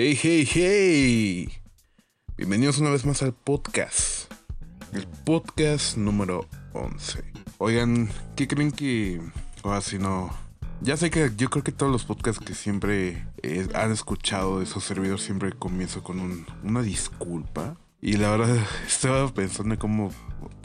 Hey, hey, hey. Bienvenidos una vez más al podcast. El podcast número 11. Oigan, ¿qué creen que... O así no... Ya sé que yo creo que todos los podcasts que siempre eh, han escuchado de esos servidores siempre comienzo con un- una disculpa. Y la verdad estaba pensando en cómo...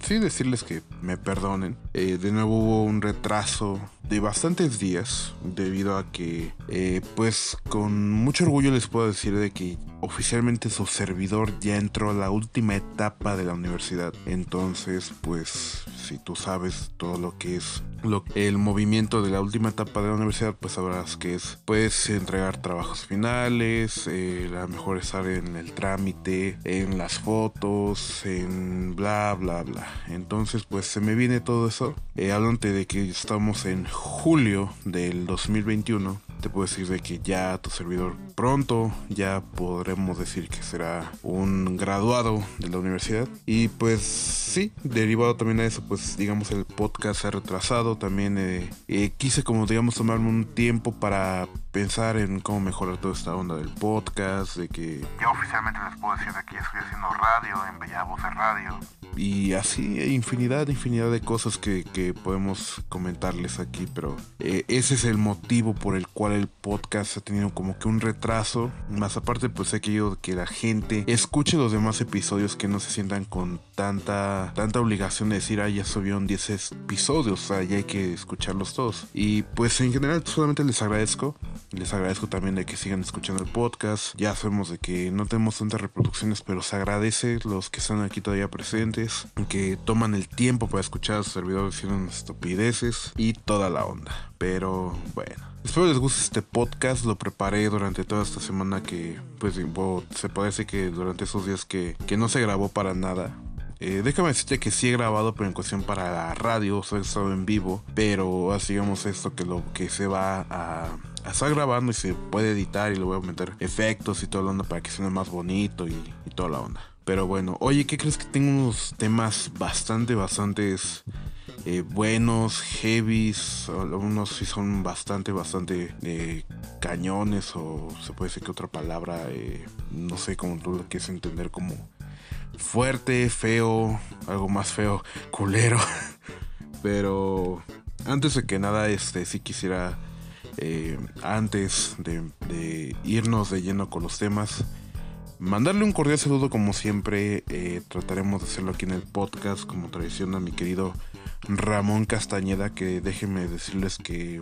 Sí, decirles que me perdonen. Eh, de nuevo hubo un retraso de bastantes días debido a que eh, pues con mucho orgullo les puedo decir de que oficialmente su servidor ya entró a la última etapa de la universidad entonces pues si tú sabes todo lo que es lo, el movimiento de la última etapa de la universidad pues sabrás que es pues entregar trabajos finales eh, a lo mejor estar en el trámite en las fotos en bla bla bla entonces pues se me viene todo eso eh, hablante de que estamos en julio del 2021 te puedo decir de que ya tu servidor pronto ya podremos decir que será un graduado de la universidad y pues sí derivado también a eso pues digamos el podcast se ha retrasado también eh, eh, quise como digamos tomarme un tiempo para pensar en cómo mejorar toda esta onda del podcast de que Ya oficialmente les puedo decir de que estoy haciendo radio en Bella Voz de Radio. y así hay infinidad, infinidad de cosas que, que podemos comentarles aquí, pero eh, ese es el motivo por el cual el podcast ha tenido como que un retraso. Más aparte, pues he querido que la gente escuche los demás episodios, que no se sientan con tanta, tanta obligación de decir, ah, ya subieron 10 episodios, o sea, ya hay que escucharlos todos. Y pues en general solamente les agradezco. Les agradezco también de que sigan escuchando el podcast. Ya sabemos de que no tenemos tantas reproducciones, pero se agradece los que están aquí todavía presentes, que toman el tiempo para escuchar a su servidor diciendo unas estupideces y toda la onda. Pero bueno. Espero les guste este podcast, lo preparé durante toda esta semana que, pues, se parece que durante esos días que, que no se grabó para nada. Eh, déjame decirte que sí he grabado, pero en cuestión para la radio, o sea, he estado en vivo, pero así digamos esto que lo que se va a, a estar grabando y se puede editar y le voy a meter efectos y toda la onda para que suene más bonito y, y toda la onda. Pero bueno, oye, ¿qué crees que tengo unos temas bastante, bastantes eh, buenos, heavies, algunos sí son bastante, bastante eh, cañones o se puede decir que otra palabra, eh, no sé cómo tú lo quieres entender como fuerte, feo, algo más feo, culero. Pero antes de que nada, este sí quisiera, antes de, irnos de lleno con los temas, mandarle un cordial saludo como siempre. trataremos de hacerlo aquí en el podcast como tradición a mi querido Ramón Castañeda, que déjenme decirles que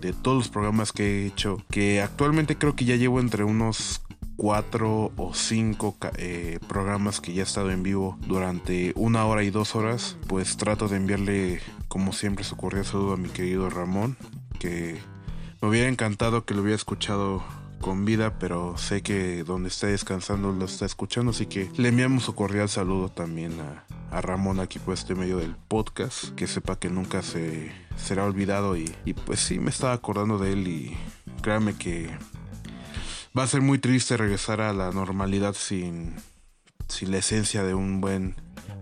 de todos los programas que he hecho, que actualmente creo que ya llevo entre unos cuatro o cinco eh, programas que ya he estado en vivo durante una hora y dos horas, pues trato de enviarle como siempre su cordial saludo a mi querido Ramón, que me hubiera encantado que lo hubiera escuchado con vida, pero sé que donde está descansando lo está escuchando, así que le enviamos su cordial saludo también a, a Ramón aquí por este medio del podcast, que sepa que nunca se será olvidado y, y pues sí me estaba acordando de él y créanme que va a ser muy triste regresar a la normalidad sin, sin la esencia de un buen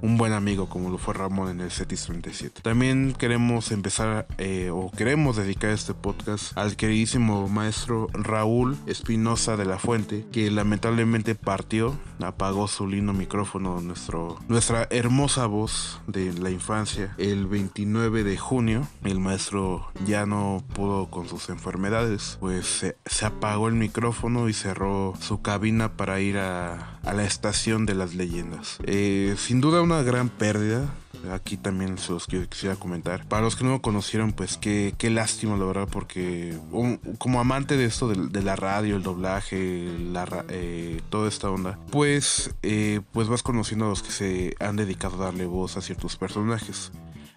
un buen amigo como lo fue Ramón en el Cetis 37. También queremos empezar eh, o queremos dedicar este podcast al queridísimo maestro Raúl Espinosa de la Fuente, que lamentablemente partió, apagó su lindo micrófono, nuestro, nuestra hermosa voz de la infancia, el 29 de junio. El maestro ya no pudo con sus enfermedades, pues se, se apagó el micrófono y cerró su cabina para ir a, a la estación de las leyendas. Eh, sin duda una gran pérdida. Aquí también se los quisiera comentar. Para los que no lo conocieron, pues qué, qué lástima, la verdad, porque como amante de esto, de, la radio, el doblaje, eh, toda esta onda, pues, eh, pues vas conociendo a los que se han dedicado a darle voz a ciertos personajes.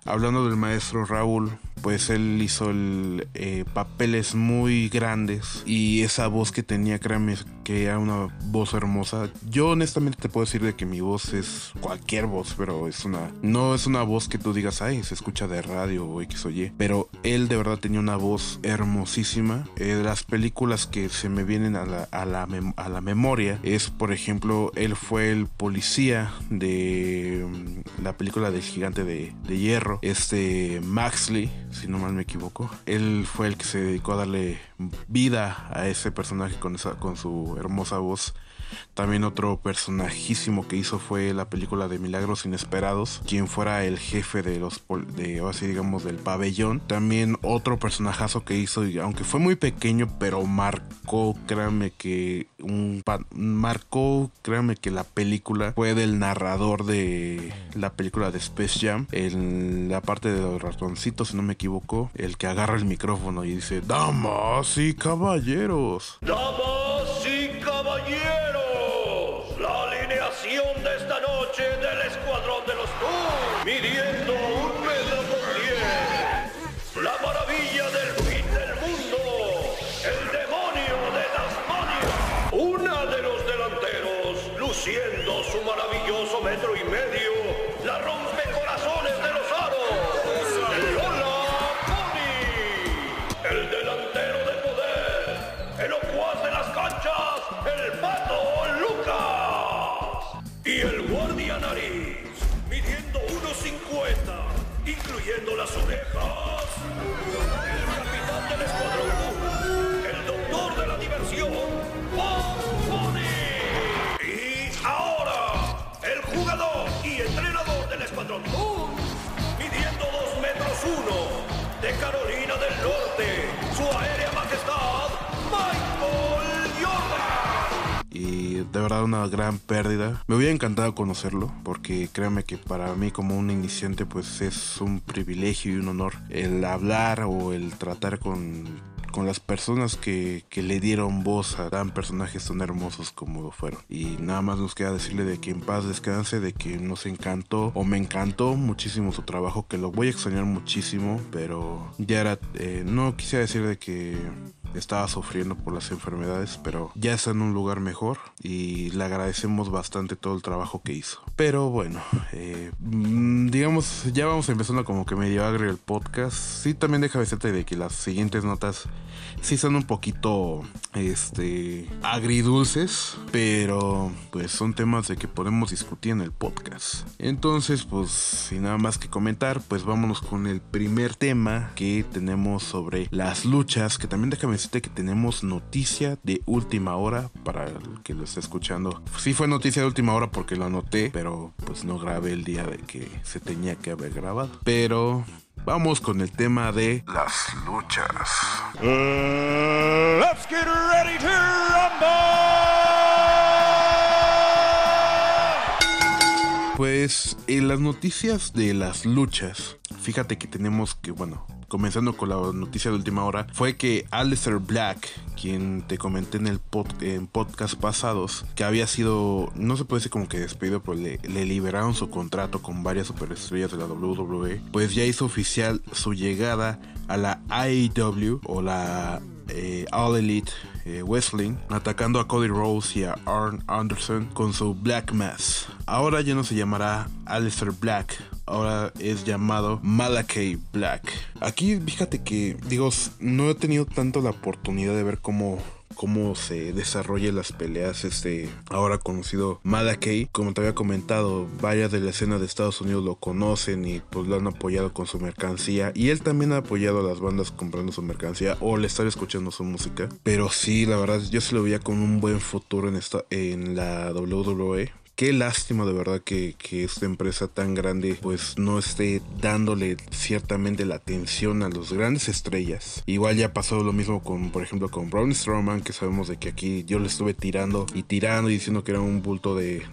Hablando del maestro Raúl, pues él hizo eh, papeles muy grandes y esa voz que tenía, créanme, que era una voz hermosa. Yo honestamente te puedo decir de que mi voz es cualquier voz, pero es una, no es una voz que tú digas, ay, se escucha de radio o X o Y, pero él de verdad tenía una voz hermosísima. Eh, las películas que se me vienen a la, a la, a la memoria es, por ejemplo, él fue el policía de mm, la película del gigante de, de hierro, este Maxley, si no mal me equivoco. Él fue el que se dedicó a darle vida a ese personaje con, esa, con su hermosa voz. También otro personajísimo que hizo fue la película de Milagros Inesperados, quien fuera el jefe de los de así digamos del pabellón. También otro personajazo que hizo, aunque fue muy pequeño, pero marcó, créanme que un marcó, créanme que la película fue del narrador de la película de Space Jam, en la parte de los ratoncitos, si no me equivoco, el que agarra el micrófono y dice, "Damas y caballeros." Meeting. De verdad una gran pérdida. Me hubiera encantado conocerlo porque créanme que para mí como un iniciante pues es un privilegio y un honor el hablar o el tratar con con las personas que, que, le dieron voz a tan personajes tan hermosos como lo fueron. Y nada más nos queda decirle de que en paz descanse, de que nos encantó o me encantó muchísimo su trabajo, que lo voy a extrañar muchísimo, pero ya era, eh, no quisiera decir de que estaba sufriendo por las enfermedades, pero ya está en un lugar mejor y le agradecemos bastante todo el trabajo que hizo. Pero bueno, eh, mm, digamos, ya vamos empezando como que medio agrio el podcast. Sí, también deja decirte de que las siguientes notas sí son un poquito, este, agridulces, pero pues son temas de que podemos discutir en el podcast. Entonces, pues sin nada más que comentar, pues vámonos con el primer tema que tenemos sobre las luchas, que también déjame que tenemos noticia de última hora para el que lo esté escuchando. Sí fue noticia de última hora porque lo anoté, pero pues no grabé el día de que se tenía que haber grabado. Pero vamos con el tema de las luchas. Uh, let's get ready to rumble. Pues en las noticias de las luchas, fíjate que tenemos que, bueno, comenzando con la noticia de última hora, fue que Alistair Black, quien te comenté en el en podcast pasados, que había sido, no se puede decir como que despedido, pero le, liberaron su contrato con varias superestrellas de la WWE, pues ya hizo oficial su llegada a la AEW o la eh, All Elite eh, Wrestling, atacando a Cody Rose y a Arn Anderson con su Black Mass. Ahora ya no se llamará Alistair Black, ahora es llamado Malakai Black. Aquí fíjate que, digo, no he tenido tanto la oportunidad de ver cómo cómo se desarrollan las peleas este ahora conocido Malakai como te había comentado varias de la escena de Estados Unidos lo conocen y pues lo han apoyado con su mercancía. Y él también ha apoyado a las bandas comprando su mercancía o le estar escuchando su música. Pero sí la verdad yo se lo veía con un buen futuro en esta en la WWE qué lástima de verdad que, esta empresa tan grande pues no esté dándole ciertamente la atención a los grandes estrellas. Igual ya pasó lo mismo con, por ejemplo, con Braun Strowman, que sabemos de que aquí yo le estuve tirando y tirando y diciendo que era un bulto de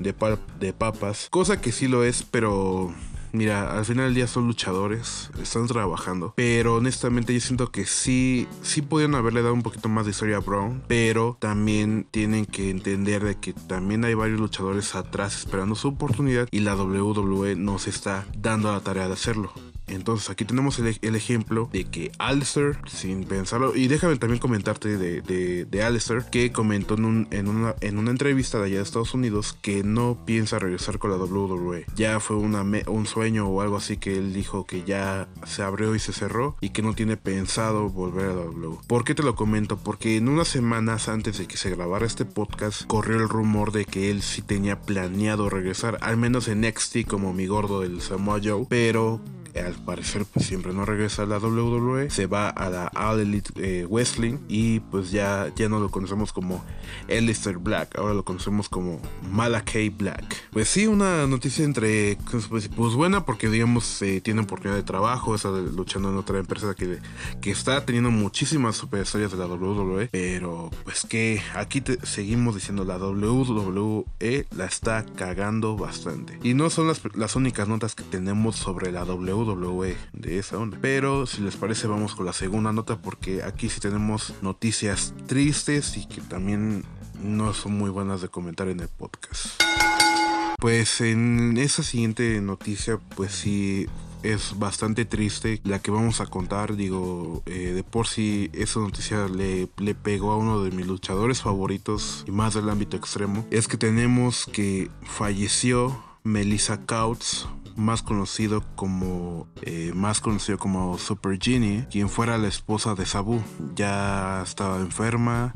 papas. Cosa que sí lo es, pero Mira, al final del día son luchadores, están trabajando, pero honestamente yo siento que sí, sí pudieron haberle dado un poquito más de historia a Brown, pero también tienen que entender de que también hay varios luchadores atrás esperando su oportunidad y la WWE no se está dando la tarea de hacerlo. Entonces aquí tenemos el, ejemplo de que Alistair, sin pensarlo, y déjame también comentarte de, de, Alistair, que comentó en, un, en, una, en una entrevista de allá de Estados Unidos que no piensa regresar con la WWE. Ya fue una un sueño o algo así que él dijo que ya se abrió y se cerró y que no tiene pensado volver a la WWE. ¿Por qué te lo comento? Porque en unas semanas antes de que se grabara este podcast corrió el rumor de que él sí tenía planeado regresar, al menos en NXT como mi gordo del Samoa Joe, pero al parecer pues siempre no regresa a la WWE, se va a la All Elite eh, Wrestling y pues ya, ya no lo conocemos como Alistair Black, ahora lo conocemos como Malakai Black. Pues sí, una noticia entre pues, pues buena porque digamos tiene oportunidad de trabajo, está luchando en otra empresa que, que está teniendo muchísimas super de la WWE, pero pues que aquí seguimos diciendo la WWE la está cagando bastante. Y no son las, las únicas notas que tenemos sobre la WWE de esa onda. Pero si les parece vamos con la segunda nota porque aquí sí tenemos noticias tristes y que también no son muy buenas de comentar en el podcast. Pues en esa siguiente noticia, pues sí es bastante triste la que vamos a contar. Digo, eh, de por sí esa noticia le, le, pegó a uno de mis luchadores favoritos y más del ámbito extremo. Es que tenemos que falleció Melissa Couts, más conocido como eh, más conocido como Super Genie, quien fuera la esposa de Sabu. Ya estaba enferma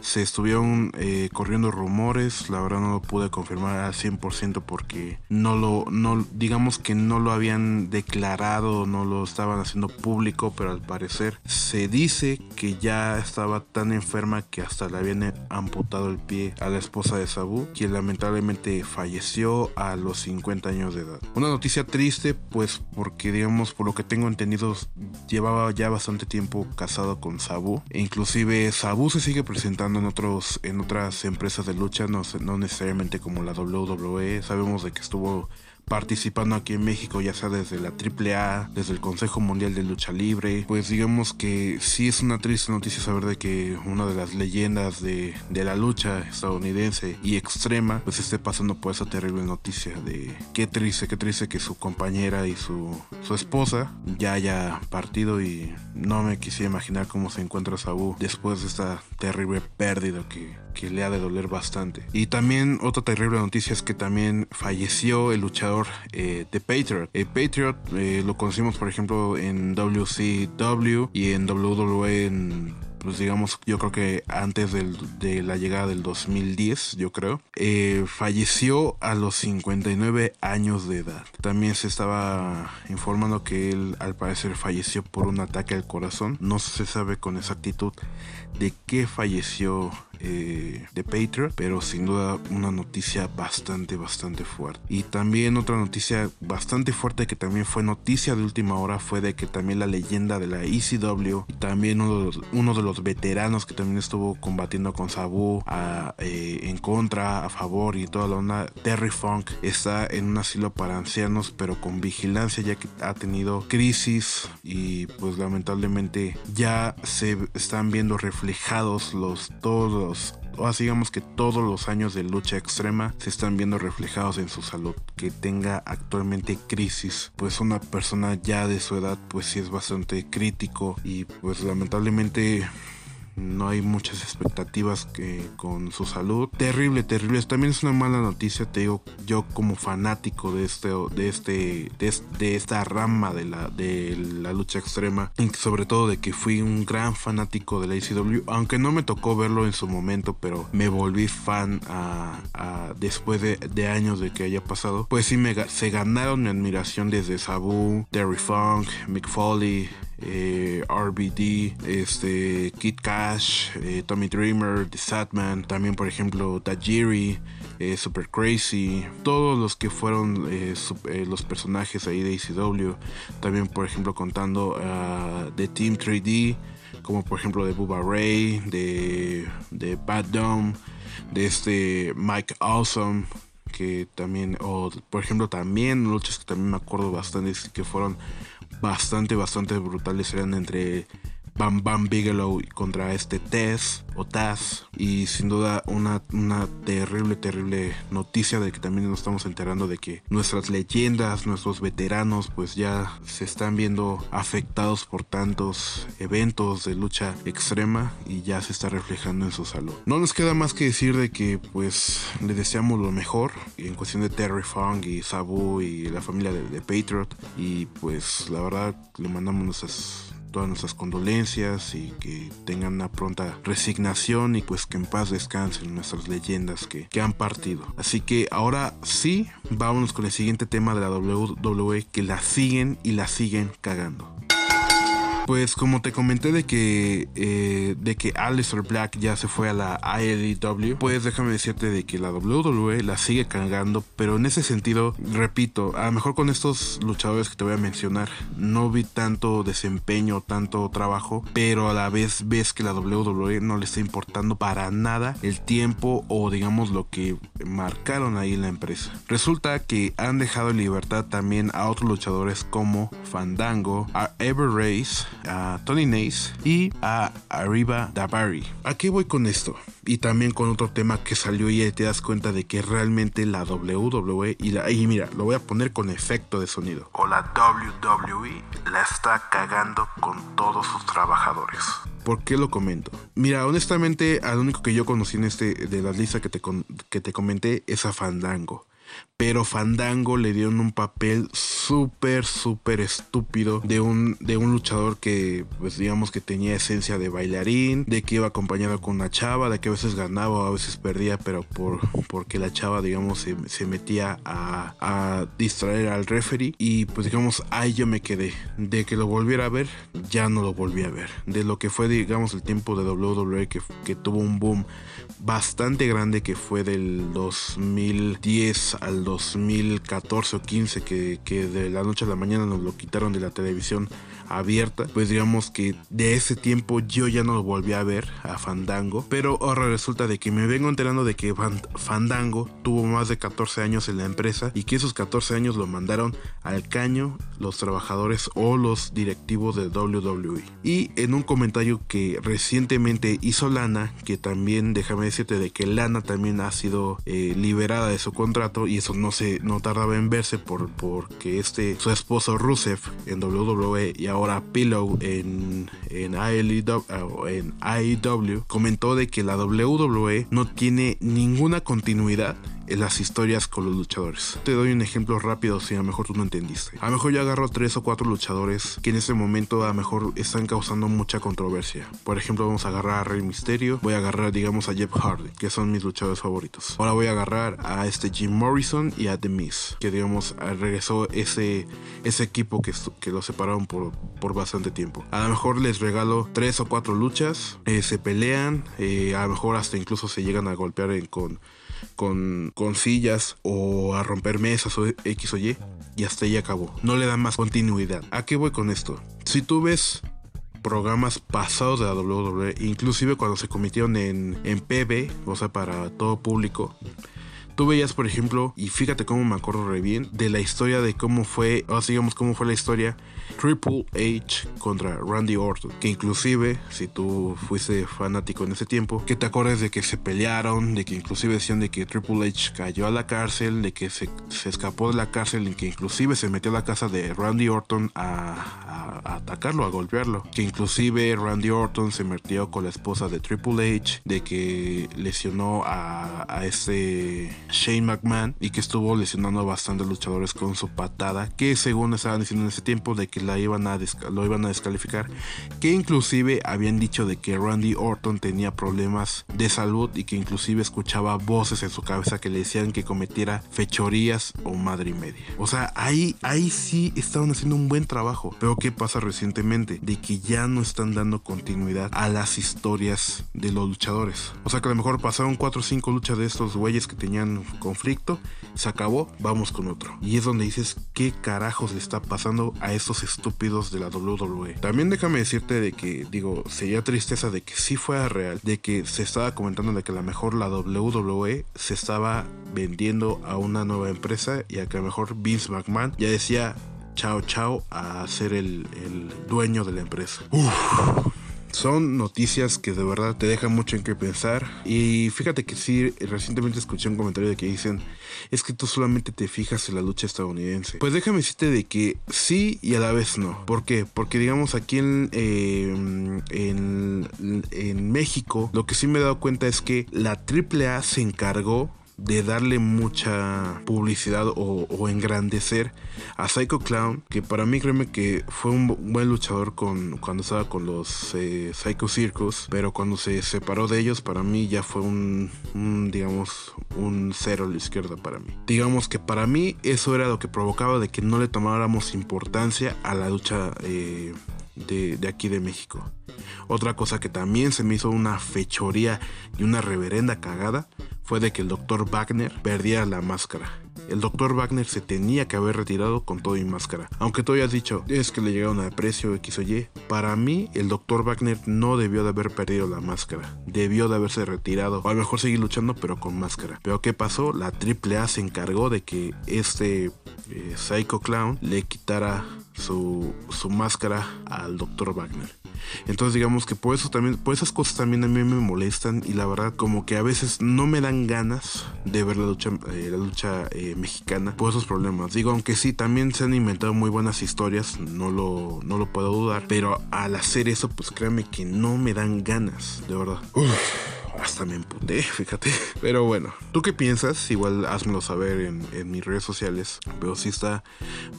se estuvieron eh, corriendo rumores, la verdad no lo pude confirmar al 100% porque no lo, no, digamos que no lo habían declarado, no lo estaban haciendo público, pero al parecer se dice que ya estaba tan enferma que hasta le habían amputado el pie a la esposa de Sabu, quien lamentablemente falleció a los 50 años de edad. Una noticia triste, pues porque digamos, por lo que tengo entendido, llevaba ya bastante tiempo casado con Sabu, e inclusive Sabu se sigue presentando en otros en otras empresas de lucha, no, no necesariamente como la WWE. Sabemos de que estuvo participando aquí en México, ya sea desde la AAA, desde el Consejo Mundial de Lucha Libre. Pues digamos que sí es una triste noticia saber de que una de las leyendas de, de la lucha estadounidense y extrema, pues esté pasando por esa terrible noticia de qué triste, qué triste que su compañera y su, su esposa ya haya partido y no me quisiera imaginar cómo se encuentra Sabu después de esta terrible pérdida que, que le ha de doler bastante. Y también otra terrible noticia es que también falleció el luchador eh, The Patriot. El Patriot eh, lo conocimos por ejemplo en WCW y en WWE pues digamos, yo creo que antes de la llegada del 2010, yo creo, eh, falleció a los 59 años de edad. También se estaba informando que él al parecer falleció por un ataque al corazón. No se sabe con exactitud de qué falleció eh, de Patriot, pero sin duda una noticia bastante, bastante fuerte. Y también otra noticia bastante fuerte que también fue noticia de última hora fue de que también la leyenda de la ECW también uno de los, veteranos que también estuvo combatiendo con Sabu eh, en contra, a favor y toda la onda, Terry Funk está en un asilo para ancianos, pero con vigilancia ya que ha tenido crisis y pues lamentablemente ya se están viendo reflejados los todos o así digamos que todos los años de lucha extrema se están viendo reflejados en su salud. Que tenga actualmente crisis, pues una persona ya de su edad, pues sí es bastante crítico y pues lamentablemente no hay muchas expectativas con su salud. Terrible, terrible. También es una mala noticia, te digo, yo como fanático de este, de este, de, esta rama de la, lucha extrema, y sobre todo de que fui un gran fanático de la ACW, aunque no me tocó verlo en su momento, pero me volví fan después de, años de que haya pasado. Pues sí, me, se ganaron mi admiración desde Sabu, Terry Funk, Mick Foley, eh, RBD, este, Kid Cash, eh, Tommy Dreamer, The Satman, también por ejemplo Tajiri, eh, Super Crazy, todos los que fueron los personajes ahí de ECW, también por ejemplo contando de Team 3D, como por ejemplo de Bubba Ray, de, de Bad Dome, de este Mike Awesome, que también, o por ejemplo también luchas que también me acuerdo bastante que fueron bastante, bastante brutales. Eran entre Bam Bam Bigelow contra este Tess o Taz. Y sin duda una, una terrible, terrible noticia de que también nos estamos enterando de que nuestras leyendas, nuestros veteranos, pues ya se están viendo afectados por tantos eventos de lucha extrema y ya se está reflejando en su salud. No nos queda más que decir de que pues le deseamos lo mejor en cuestión de Terry Funk y Sabu y la familia de, de Patriot. Y pues la verdad le mandamos nuestras todas nuestras condolencias y que tengan una pronta resignación y pues que en paz descansen nuestras leyendas que, que han partido. Así que ahora sí, vámonos con el siguiente tema de la WWE que la siguen y la siguen cagando. Pues como te comenté de que eh, de que Aleister Black ya se fue a la AEW, pues déjame decirte de que la WWE la sigue cagando, pero en ese sentido, repito, a lo mejor con estos luchadores que te voy a mencionar, no vi tanto desempeño, tanto trabajo, pero a la vez ves que la WWE no le está importando para nada el tiempo o digamos lo que marcaron ahí en la empresa. Resulta que han dejado en libertad también a otros luchadores como Fandango, a Ever Race, a Tony Nace y a Arriba Dabari. ¿A qué voy con esto? Y también con otro tema que salió y te das cuenta de que realmente la WWE y la... Y mira, lo voy a poner con efecto de sonido. O la WWE la está cagando con todos sus trabajadores. ¿Por qué lo comento? Mira, honestamente, al único que yo conocí en este de la lista que te, que te comenté es a Fandango pero Fandango le dieron un papel súper, súper estúpido de un, de un luchador que, pues digamos que tenía esencia de bailarín, de que iba acompañado con una chava, de que a veces ganaba o a veces perdía, pero por, porque la chava, digamos, se, metía a, a, distraer al referee. Y pues digamos, ahí yo me quedé. De que lo volviera a ver, ya no lo volví a ver. De lo que fue, digamos, el tiempo de WWE que, que tuvo un boom bastante grande que fue del 2010 al 2014 o 15 que, que de la noche a la mañana nos lo quitaron de la televisión abierta, pues digamos que de ese tiempo yo ya no lo volví a ver a Fandango, pero ahora resulta de que me vengo enterando de que Fandango tuvo más de 14 años en la empresa y que esos 14 años lo mandaron al caño los trabajadores o los directivos de WWE. Y en un comentario que recientemente hizo Lana, que también déjame decirte de que Lana también ha sido eh, liberada de su contrato y eso no se no tardaba en verse por porque este su esposo Rusev en WWE y ahora ahora Pillow en, en, AEW, AEW comentó de que la WWE no tiene ninguna continuidad las historias con los luchadores. Te doy un ejemplo rápido si a lo mejor tú no entendiste. A lo mejor yo agarro tres o cuatro luchadores que en ese momento a lo mejor están causando mucha controversia. Por ejemplo, vamos a agarrar a Rey Mysterio, voy a agarrar digamos a Jeff Hardy, que son mis luchadores favoritos. Ahora voy a agarrar a este Jim Morrison y a The Miz, que digamos regresó ese, ese equipo que, que lo separaron por, por bastante tiempo. A lo mejor les regalo tres o cuatro luchas, eh, se pelean, eh, a lo mejor hasta incluso se llegan a golpear con con, con sillas o a romper mesas o X o Y y hasta ahí acabó. No le da más continuidad. ¿A qué voy con esto? Si tú ves programas pasados de la WWE, inclusive cuando se cometieron en, en PB, o sea, para todo público, Tú veías, por ejemplo, y fíjate cómo me acuerdo re bien, de la historia de cómo fue, o digamos cómo fue la historia Triple H contra Randy Orton. Que inclusive, si tú fuiste fanático en ese tiempo, que te acuerdes de que se pelearon, de que inclusive decían de que Triple H cayó a la cárcel, de que se, escapó de la cárcel y que inclusive se metió a la casa de Randy Orton a, atacarlo, a golpearlo. Que inclusive Randy Orton se metió con la esposa de Triple H, de que lesionó a, a ese Shane McMahon y que estuvo lesionando a bastantes luchadores con su patada, que según estaban diciendo en ese tiempo de que la iban a lo iban a descalificar, que inclusive habían dicho de que Randy Orton tenía problemas de salud y que inclusive escuchaba voces en su cabeza que le decían que cometiera fechorías o madre y media. O sea, ahí, ahí sí estaban haciendo un buen trabajo. Pero ¿qué pasa recientemente? De que ya no están dando continuidad a las historias de los luchadores. O sea que a lo mejor pasaron 4 o 5 luchas de estos güeyes que tenían conflicto, se acabó, vamos con otro. Y es donde dices, ¿qué carajos le está pasando a esos estúpidos de la WWE? También déjame decirte de que, digo, sería tristeza de que sí fuera real, de que se estaba comentando de que a lo mejor la WWE se estaba vendiendo a una nueva empresa y a que a lo mejor Vince McMahon ya decía chao chao a ser el, el dueño de la empresa. Uf. Son noticias que de verdad te dejan mucho en qué pensar. Y fíjate que sí, recientemente escuché un comentario de que dicen, es que tú solamente te fijas en la lucha estadounidense. Pues déjame decirte de que sí y a la vez no. ¿Por qué? Porque digamos aquí en, en, en México, lo que sí me he dado cuenta es que la AAA se encargó de darle mucha publicidad o, engrandecer a Psycho Clown, que para mí créeme que fue un buen luchador con, cuando estaba con los eh, Psycho Circus, pero cuando se separó de ellos, para mí ya fue un, un, digamos, un cero a la izquierda para mí. Digamos que para mí eso era lo que provocaba de que no le tomáramos importancia a la lucha eh, de, aquí de México. Otra cosa que también se me hizo una fechoría y una reverenda cagada fue de que el Dr. Wagner perdiera la máscara. El Dr. Wagner se tenía que haber retirado con todo y máscara. Aunque tú hayas dicho, es que le llegaron a precio X o Y. Para mí, el Dr. Wagner no debió de haber perdido la máscara. Debió de haberse retirado. O a lo mejor seguir luchando, pero con máscara. Pero ¿qué pasó? La AAA se encargó de que este eh, Psycho Clown le quitara su, su máscara al Dr. Wagner. Entonces digamos que por eso también, por esas cosas también a mí me molestan y la verdad como que a veces no me dan ganas de ver la lucha, eh, la lucha eh, mexicana por esos problemas. Digo, aunque sí, también se han inventado muy buenas historias, no lo, no lo puedo dudar, pero al hacer eso, pues créanme que no me dan ganas, de verdad. Uf hasta me emputé, fíjate. Pero bueno, ¿tú qué piensas? Igual házmelo saber en, mis redes sociales. Pero sí está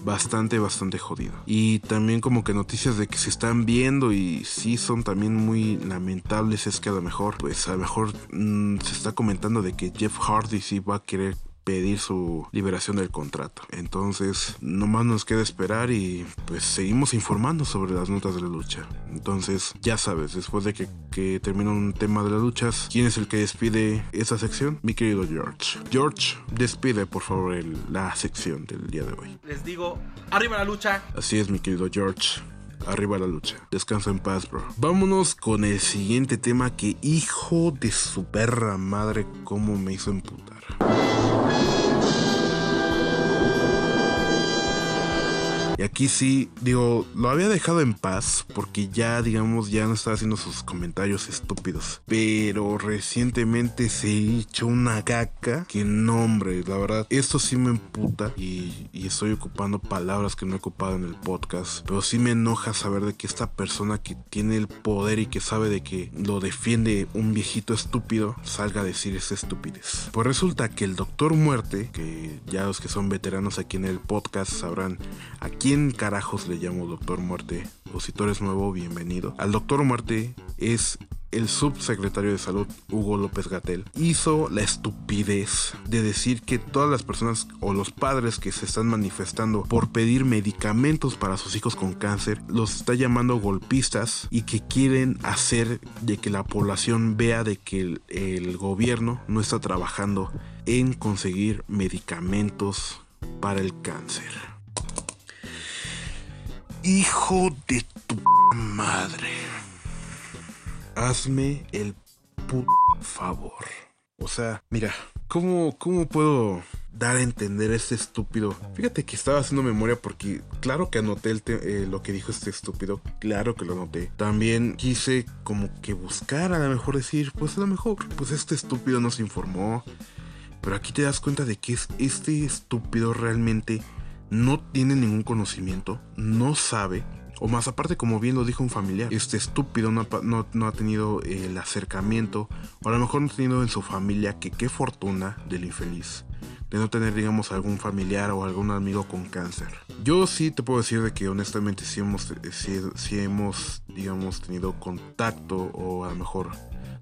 bastante, bastante jodido. Y también como que noticias de que se están viendo y sí son también muy lamentables. Es que a lo mejor, pues a lo mejor mmm, se está comentando de que Jeff Hardy sí va a querer pedir su liberación del contrato. Entonces, nomás nos queda esperar y pues seguimos informando sobre las notas de la lucha. Entonces, ya sabes, después de que, que termina un tema de las luchas, ¿quién es el que despide esa sección? Mi querido George. George, despide por favor el, la sección del día de hoy. Les digo, arriba la lucha. Así es, mi querido George. Arriba la lucha. Descansa en paz, bro. Vámonos con el siguiente tema que hijo de su perra madre, cómo me hizo emputar. Y aquí sí, digo, lo había dejado en paz porque ya, digamos, ya no estaba haciendo sus comentarios estúpidos. Pero recientemente se echó una caca que no, hombre, la verdad, esto sí me emputa y, estoy ocupando palabras que no he ocupado en el podcast. Pero sí me enoja saber de que esta persona que tiene el poder y que sabe de que lo defiende un viejito estúpido salga a decir esa estupidez. Pues resulta que el Doctor Muerte, que ya los que son veteranos aquí en el podcast sabrán aquí quién carajos le llamo Doctor Muerte? O si tú eres nuevo, bienvenido. Al Doctor Muerte es el subsecretario de salud Hugo López Gatel hizo la estupidez de decir que todas las personas o los padres que se están manifestando por pedir medicamentos para sus hijos con cáncer los está llamando golpistas y que quieren hacer de que la población vea de que el, el gobierno no está trabajando en conseguir medicamentos para el cáncer. Hijo de tu madre. Hazme el puto favor. O sea, mira, ¿cómo, ¿cómo puedo dar a entender este estúpido? Fíjate que estaba haciendo memoria porque claro que anoté eh, lo que dijo este estúpido. Claro que lo anoté. También quise como que buscar a lo mejor decir, pues a lo mejor, pues este estúpido nos informó. Pero aquí te das cuenta de que es este estúpido realmente no tiene ningún conocimiento, no sabe, o más aparte, como bien lo dijo un familiar, este estúpido no, no, no, ha tenido el acercamiento, o a lo mejor no ha tenido en su familia, que qué fortuna del infeliz, de no tener, digamos, algún familiar o algún amigo con cáncer. Yo sí te puedo decir de que honestamente sí hemos, sí hemos digamos, tenido contacto, o a lo mejor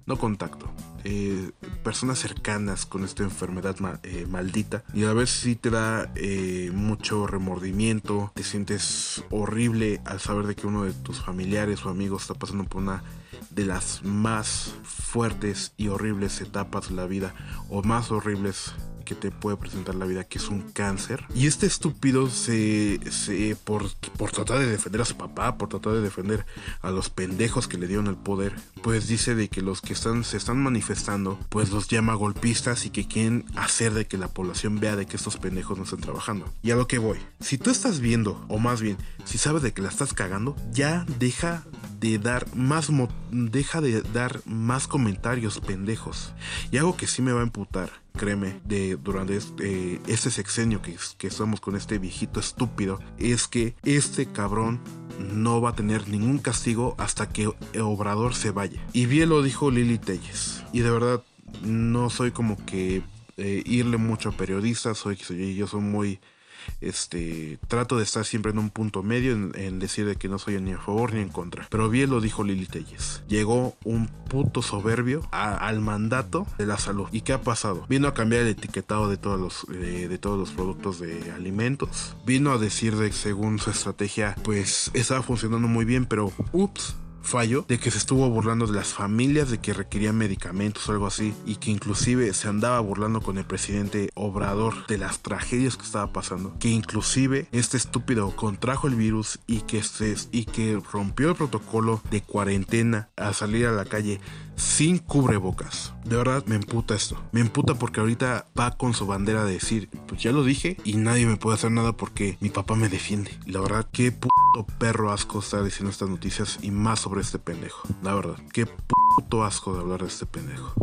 no contacto, eh, personas cercanas con esta enfermedad eh, maldita. Y a veces sí te da eh, mucho remordimiento, te sientes horrible al saber de que uno de tus familiares o amigos está pasando por una de las más fuertes y horribles etapas de la vida o más horribles que te puede presentar la vida, que es un cáncer. Y este estúpido se, se por, por tratar de defender a su papá, por tratar de defender a los pendejos que le dieron el poder, pues dice de que los que están, se están manifestando, pues los llama golpistas y que quieren hacer de que la población vea de que estos pendejos no están trabajando. Y a lo que voy, si tú estás viendo, o más bien, si sabes de que la estás cagando, ya deja de dar más deja de dar más comentarios pendejos. Y algo que sí me va a emputar créeme, de durante este, este sexenio que, que estamos con este viejito estúpido, es que este cabrón no va a tener ningún castigo hasta que Obrador se vaya. Y bien lo dijo Lili Telles. Y de verdad, no soy como que eh, irle mucho a periodistas, soy, yo soy muy este trato de estar siempre en un punto medio en, decir de que no soy ni a favor ni en contra. Pero bien lo dijo Lili Telles. Llegó un puto soberbio al mandato de la salud. ¿Y qué ha pasado? Vino a cambiar el etiquetado de todos los, de todos los productos de alimentos. Vino a decir de según su estrategia, pues estaba funcionando muy bien, pero ups fallo de que se estuvo burlando de las familias de que requerían medicamentos o algo así y que inclusive se andaba burlando con el presidente Obrador de las tragedias que estaba pasando que inclusive este estúpido contrajo el virus y que se, y que rompió el protocolo de cuarentena a salir a la calle sin cubrebocas. De verdad me emputa esto. Me emputa porque ahorita va con su bandera de decir, pues ya lo dije y nadie me puede hacer nada porque mi papá me defiende. La verdad, qué puto perro asco estar diciendo estas noticias y más sobre este pendejo. La verdad, qué puto asco de hablar de este pendejo.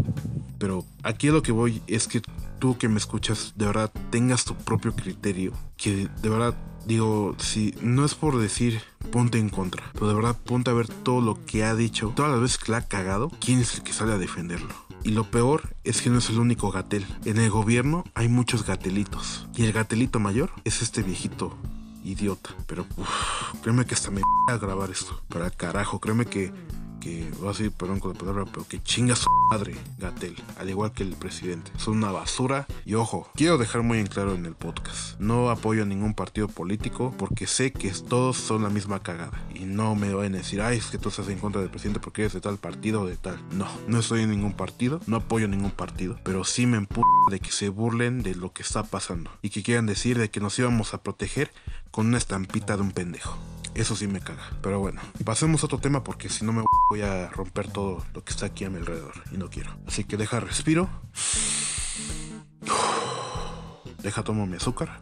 Pero aquí lo que voy es que tú que me escuchas, de verdad, tengas tu propio criterio. Que de verdad digo, si no es por decir ponte en contra, pero de verdad ponte a ver todo lo que ha dicho, todas las veces que la ha cagado, quién es el que sale a defenderlo. Y lo peor es que no es el único gatel. En el gobierno hay muchos gatelitos. Y el gatelito mayor es este viejito idiota. Pero créeme que hasta me a grabar esto. Para carajo, créeme que que, voy a decir, perdón con la palabra, pero que chinga su madre, Gatel, al igual que el presidente. Son una basura. Y ojo, quiero dejar muy en claro en el podcast, no apoyo a ningún partido político porque sé que todos son la misma cagada. Y no me van a decir, ay, es que tú estás en contra del presidente porque eres de tal partido o de tal. No, no estoy en ningún partido, no apoyo a ningún partido, pero sí me empujo de que se burlen de lo que está pasando y que quieran decir de que nos íbamos a proteger con una estampita de un pendejo. Eso sí me caga. Pero bueno, pasemos a otro tema porque si no me voy a romper todo lo que está aquí a mi alrededor y no quiero. Así que deja respiro. Deja tomo mi azúcar.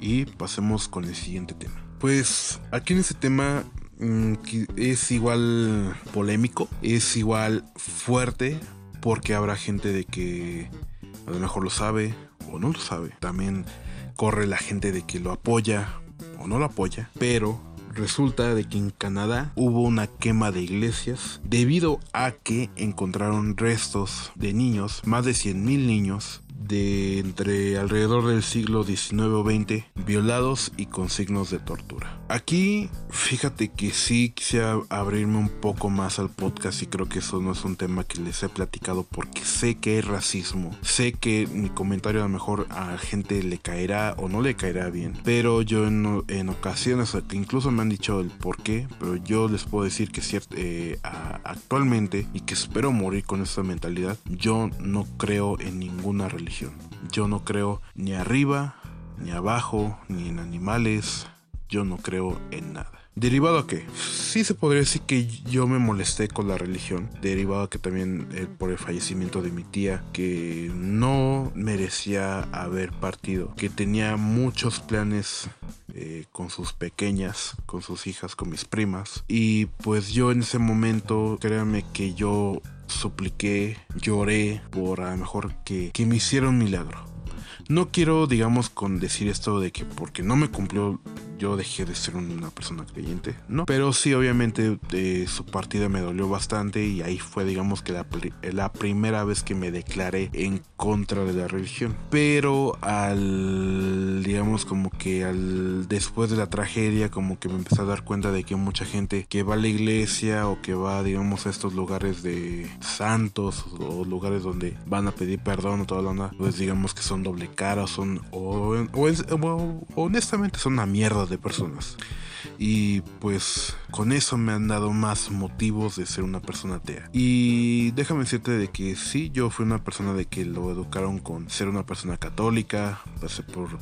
Y pasemos con el siguiente tema. Pues aquí en este tema es igual polémico, es igual fuerte, porque habrá gente de que a lo mejor lo sabe o no lo sabe. También corre la gente de que lo apoya o no lo apoya, pero resulta de que en Canadá hubo una quema de iglesias debido a que encontraron restos de niños, más de 100.000 niños de entre alrededor del siglo XIX o XX, violados y con signos de tortura. Aquí, fíjate que sí quisiera abrirme un poco más al podcast y creo que eso no es un tema que les he platicado porque sé que hay racismo, sé que mi comentario a lo mejor a gente le caerá o no le caerá bien, pero yo en, en ocasiones, incluso me han dicho el por qué, pero yo les puedo decir que cierto, eh, actualmente y que espero morir con esta mentalidad, yo no creo en ninguna religión yo no creo ni arriba, ni abajo, ni en animales. Yo no creo en nada. Derivado a que sí se podría decir que yo me molesté con la religión, derivado a que también eh, por el fallecimiento de mi tía, que no merecía haber partido, que tenía muchos planes eh, con sus pequeñas, con sus hijas, con mis primas, y pues yo en ese momento, créanme que yo supliqué, lloré por a lo mejor que, que me hiciera un milagro. No quiero, digamos, con decir esto de que porque no me cumplió yo dejé de ser una persona creyente, ¿no? Pero sí, obviamente, de su partida me dolió bastante y ahí fue, digamos, que la, la, primera vez que me declaré en contra de la religión. Pero al, digamos, como que al después de la tragedia, como que me empecé a dar cuenta de que mucha gente que va a la iglesia o que va, digamos, a estos lugares de santos o lugares donde van a pedir perdón o toda la onda, pues digamos que son doble cara, son, o, o honestamente son una mierda de personas. Y pues con eso me han dado más motivos de ser una persona atea. Y déjame decirte de que sí, yo fui una persona de que lo educaron con ser una persona católica, pasé por,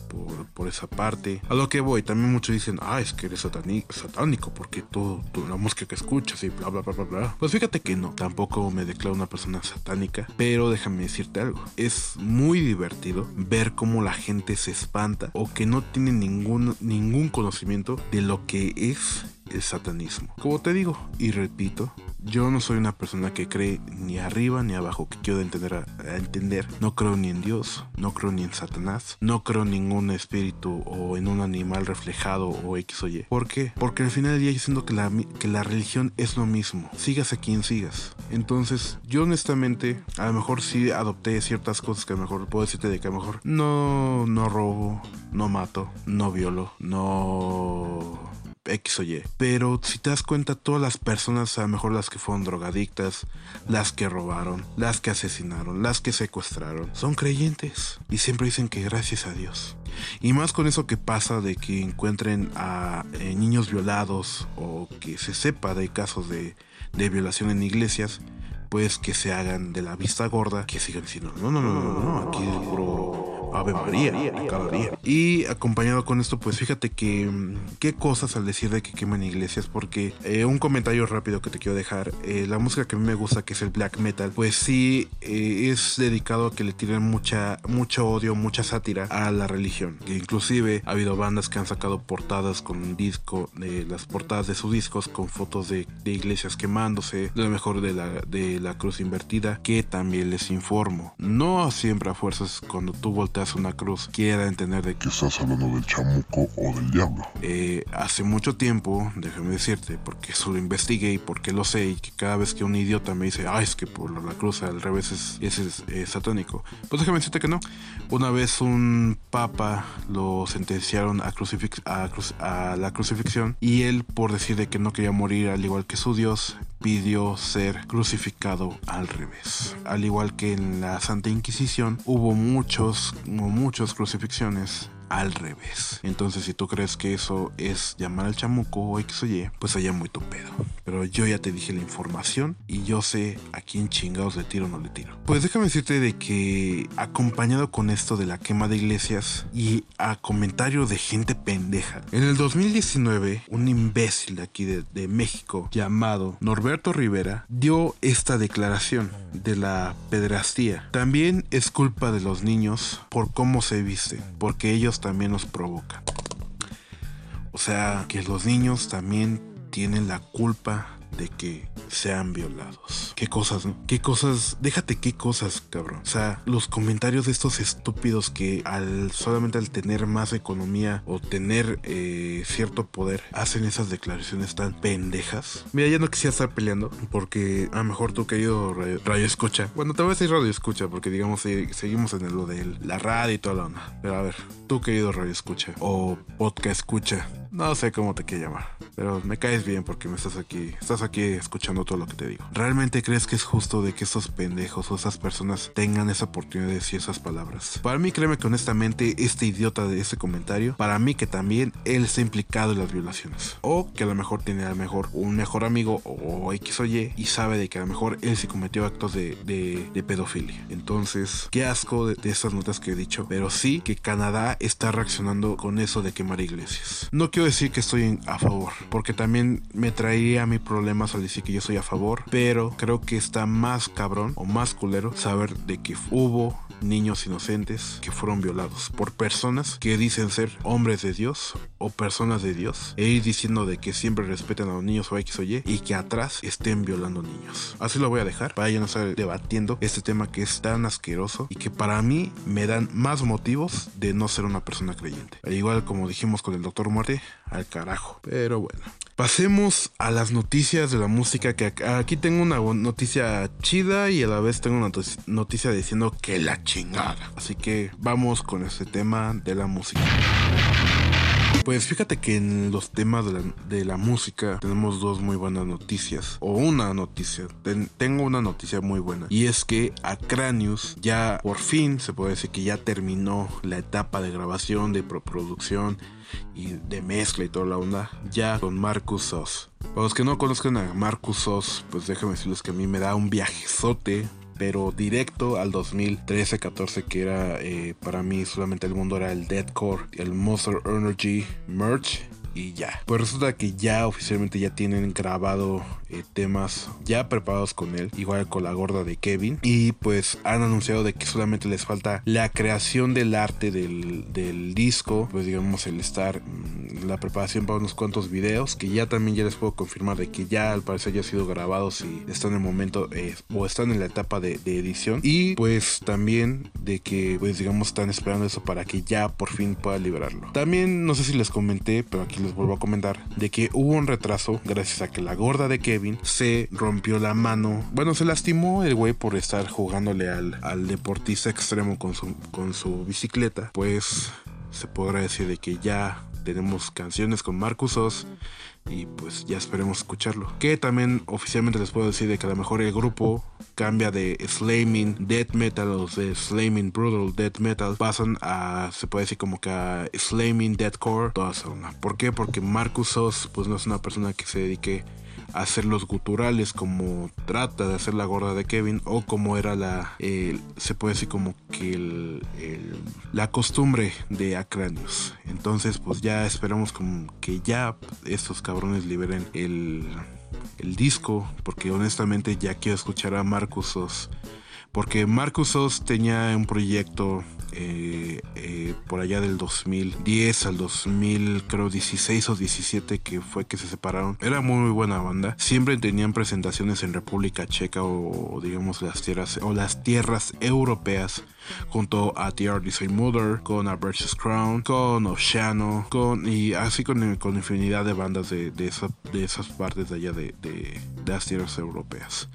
por, esa parte. A lo que voy, también muchos dicen, ah, es que eres satánico porque tú, la música que escuchas y bla, bla, bla, bla, bla. Pues fíjate que no, tampoco me declaro una persona satánica, pero déjame decirte algo, es muy divertido ver cómo la gente se espanta o que no tiene ningún, ningún conocimiento de lo que es el satanismo. Como te digo y repito, yo no soy una persona que cree ni arriba ni abajo, que quiero entender a, entender. No creo ni en Dios, no creo ni en Satanás, no creo en ningún espíritu o en un animal reflejado o X o Y. ¿Por qué? Porque al final del día yo siento que la, que la religión es lo mismo. Sigas a quien sigas. Entonces, yo honestamente, a lo mejor sí adopté ciertas cosas que a lo mejor puedo decirte de que a lo mejor no, no robo, no mato, no violo, no X o Y. Pero si te das cuenta, todas las personas, a lo mejor las que fueron drogadictas, las que robaron, las que asesinaron, las que secuestraron, son creyentes. Y siempre dicen que gracias a Dios. Y más con eso que pasa de que encuentren a eh, niños violados o que se sepa de casos de, de violación en iglesias, pues que se hagan de la vista gorda, que sigan diciendo, no, no, no, no, no, aquí es puro Ave María cada día. Y acompañado con esto, pues fíjate que mm, qué cosas al decir de que queman iglesias, porque eh, un comentario rápido que te quiero dejar, eh, la música que a mí me gusta, que es el black metal, pues sí eh, es dedicado a que le tiren mucha, mucho odio, mucha sátira a la religión. Que inclusive ha habido bandas que han sacado portadas con un disco, las portadas de sus discos con fotos de, de iglesias quemándose, de lo mejor de la, de la cruz invertida, que también les informo. No siempre a fuerzas cuando tú volteas una cruz quiera entender de que estás hablando del chamuco o del diablo. eh, hace mucho tiempo, déjame decirte, porque eso lo investigué y porque lo sé, y que cada vez que un idiota me dice, ay, es que por la cruz al revés es, es, es, es satánico, pues déjame decirte que no. Una vez un papa lo sentenciaron a, crucifix a, a la crucifixión y él, por decir de que no quería morir al igual que su Dios, pidió ser crucificado al revés. Al igual que en la Santa Inquisición, hubo muchos, hubo muchas crucifixiones al revés. Entonces, si tú crees que eso es llamar al chamuco o X o Y, pues allá muy tu pedo. Pero yo ya te dije la información y yo sé a quién chingados le tiro o no le tiro. Pues déjame decirte de que acompañado con esto de la quema de iglesias y a comentario de gente pendeja. En el 2019, un imbécil de aquí de, México llamado Norberto Rivera dio esta declaración de la pederastía. También es culpa de los niños por cómo se visten, porque ellos también nos provocan. O sea, que los niños también tienen la culpa de que sean violados. Qué cosas, ¿no? Qué cosas, déjate qué cosas, cabrón. O sea, los comentarios de estos estúpidos que al solamente al tener más economía o tener eh, cierto poder hacen esas declaraciones tan pendejas. Mira, ya no quisiera estar peleando porque a lo mejor tú querido radio, radio escucha. Bueno, te voy a decir radio escucha porque digamos eh, seguimos en lo de la radio y toda la onda. Pero a ver, tú querido radio escucha o podcast escucha. No sé cómo te quiero llamar, pero me caes bien porque me estás aquí, estás aquí escuchando todo lo que te digo. ¿Realmente crees que es justo de que estos pendejos o esas personas tengan esa oportunidad de decir esas palabras? Para mí, créeme que honestamente, este idiota de ese comentario, para mí que también él está implicado en las violaciones. O que a lo mejor tiene a lo mejor un mejor amigo o X o Y y sabe de que a lo mejor él sí cometió actos de, de- de pedofilia. Entonces, qué asco de, de estas notas que he dicho, pero sí que Canadá está reaccionando con eso de quemar iglesias. No quiero decir que estoy a favor, porque también me traería a mi problemas al decir que yo soy a favor, pero creo que está más cabrón o más culero saber de que hubo niños inocentes que fueron violados por personas que dicen ser hombres de Dios o personas de Dios e ir diciendo de que siempre respetan a los niños o X o Y y que atrás estén violando niños. Así lo voy a dejar para ya no estar debatiendo este tema que es tan asqueroso y que para mí me dan más motivos de no ser una persona creyente. Al igual como dijimos con el Doctor Muerte, al carajo. Pero bueno. Pasemos a las noticias de la música que aquí tengo una noticia chida y a la vez tengo una noticia- diciendo que la chingada. Así que vamos con este tema de la música. Pues fíjate que en los temas de la, música tenemos dos muy buenas noticias. O una noticia. Ten- tengo una noticia muy buena. Y es que a Cranius ya por fin se puede decir que ya terminó la etapa de grabación, de preproducción y de mezcla y toda la onda. Ya con Marcus Sos. Para los que no conozcan a Marcus Sos, pues déjenme decirles que a mí me da un viajezote pero directo al 2013-14 que era eh, para mí solamente el mundo era el Deadcore, el Monster Energy Merch y ya. Pues resulta que ya oficialmente ya tienen grabado eh, temas ya preparados con él, igual con la gorda de Kevin. Y pues han anunciado de que solamente les falta la creación del arte del, del disco, pues digamos el estar, mm, la preparación para unos cuantos videos, que ya también ya les puedo confirmar de que ya al parecer ya han sido grabados y están en el momento eh, o están en la etapa de, edición. Y pues también de que pues digamos están esperando eso para que ya por fin pueda liberarlo. También no sé si les comenté, pero aquí les vuelvo a comentar, de que hubo un retraso gracias a que la gorda de Kevin se rompió la mano. Bueno, se lastimó el güey por estar jugándole al, al deportista extremo con su, con su bicicleta. Pues se podrá decir de que ya tenemos canciones con Marcus Oz y pues ya esperemos escucharlo. Que también oficialmente les puedo decir de que a lo mejor el grupo cambia de Slaming Death Metal o de Slaming Brutal Death Metal pasan a se puede decir como que a Slaming Deathcore toda esa onda. ¿Por qué? Porque Marcus Oz pues no es una persona que se dedique hacer los guturales como trata de hacer la gorda de Kevin o como era la se puede decir como que el, la costumbre de Acranius. Entonces pues ya esperamos como que ya estos cabrones liberen el, el disco porque honestamente ya quiero escuchar a Marcus Oz porque Marcus Oz tenía un proyecto eh, eh, por allá del 2010 al 2000 creo 16 o 17 que fue que se separaron. Era muy buena banda. Siempre tenían presentaciones en República Checa o, o digamos las tierras o las tierras europeas junto a The Artist Mother con A Versus Crown con Oceano con y así con, con infinidad de bandas de, de, esa- de esas partes de allá de, de- de las tierras europeas